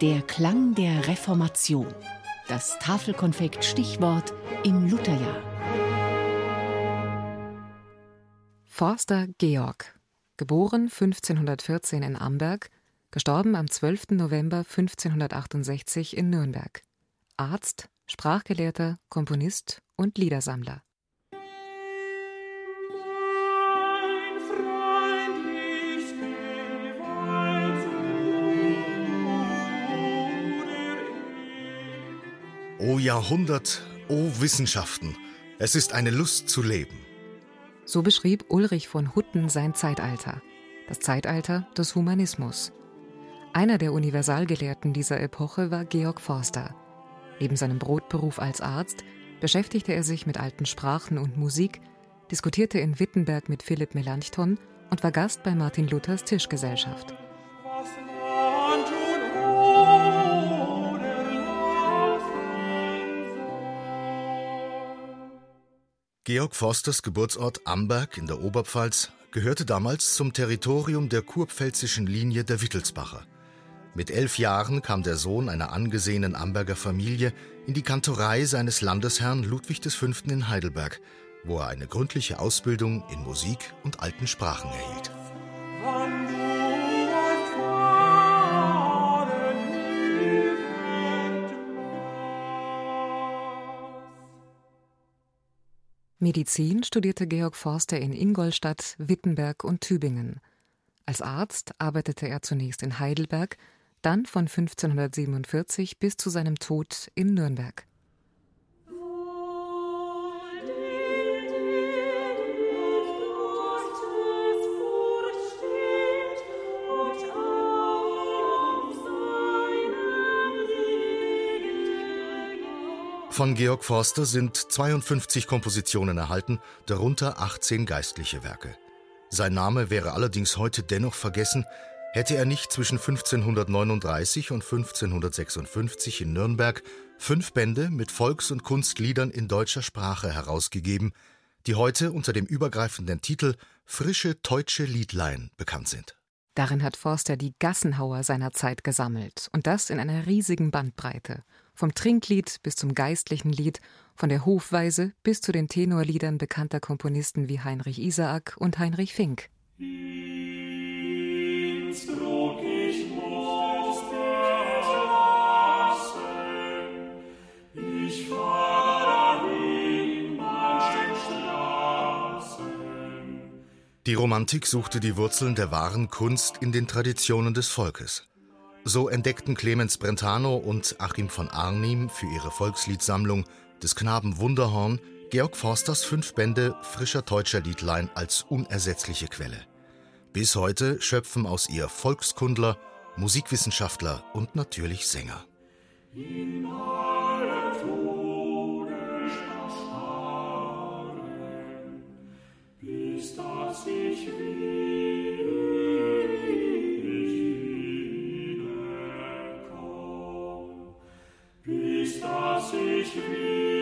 Der Klang der Reformation. Das Tafelkonfekt Stichwort im Lutherjahr. Forster Georg, geboren 1514 in Amberg, gestorben am 12. November 1568 in Nürnberg. Arzt, Sprachgelehrter, Komponist und Liedersammler. O Jahrhundert, o Wissenschaften, es ist eine Lust zu leben. So beschrieb Ulrich von Hutten sein Zeitalter, das Zeitalter des Humanismus. Einer der Universalgelehrten dieser Epoche war Georg Forster. Neben seinem Brotberuf als Arzt beschäftigte er sich mit alten Sprachen und Musik, diskutierte in Wittenberg mit Philipp Melanchthon und war Gast bei Martin Luthers Tischgesellschaft. Georg Forsters Geburtsort Amberg in der Oberpfalz gehörte damals zum Territorium der kurpfälzischen Linie der Wittelsbacher. Mit elf Jahren kam der Sohn einer angesehenen Amberger Familie in die Kantorei seines Landesherrn Ludwig V. in Heidelberg, wo er eine gründliche Ausbildung in Musik und alten Sprachen erhielt. Medizin studierte Georg Forster in Ingolstadt, Wittenberg und Tübingen. Als Arzt arbeitete er zunächst in Heidelberg, dann von 1547 bis zu seinem Tod in Nürnberg. Von Georg Forster sind 52 Kompositionen erhalten, darunter 18 geistliche Werke. Sein Name wäre allerdings heute dennoch vergessen, hätte er nicht zwischen 1539 und 1556 in Nürnberg fünf Bände mit Volks- und Kunstliedern in deutscher Sprache herausgegeben, die heute unter dem übergreifenden Titel Frische deutsche Liedlein bekannt sind. Darin hat Forster die Gassenhauer seiner Zeit gesammelt und das in einer riesigen Bandbreite vom Trinklied bis zum geistlichen Lied, von der Hofweise bis zu den Tenorliedern bekannter Komponisten wie Heinrich Isaak und Heinrich Fink. Die Romantik suchte die Wurzeln der wahren Kunst in den Traditionen des Volkes. So entdeckten Clemens Brentano und Achim von Arnim für ihre Volksliedsammlung des Knaben Wunderhorn Georg Forsters fünf Bände frischer deutscher Liedlein als unersetzliche Quelle. Bis heute schöpfen aus ihr Volkskundler, Musikwissenschaftler und natürlich Sänger. In alle Tode bis dass ich Christus ich liebe.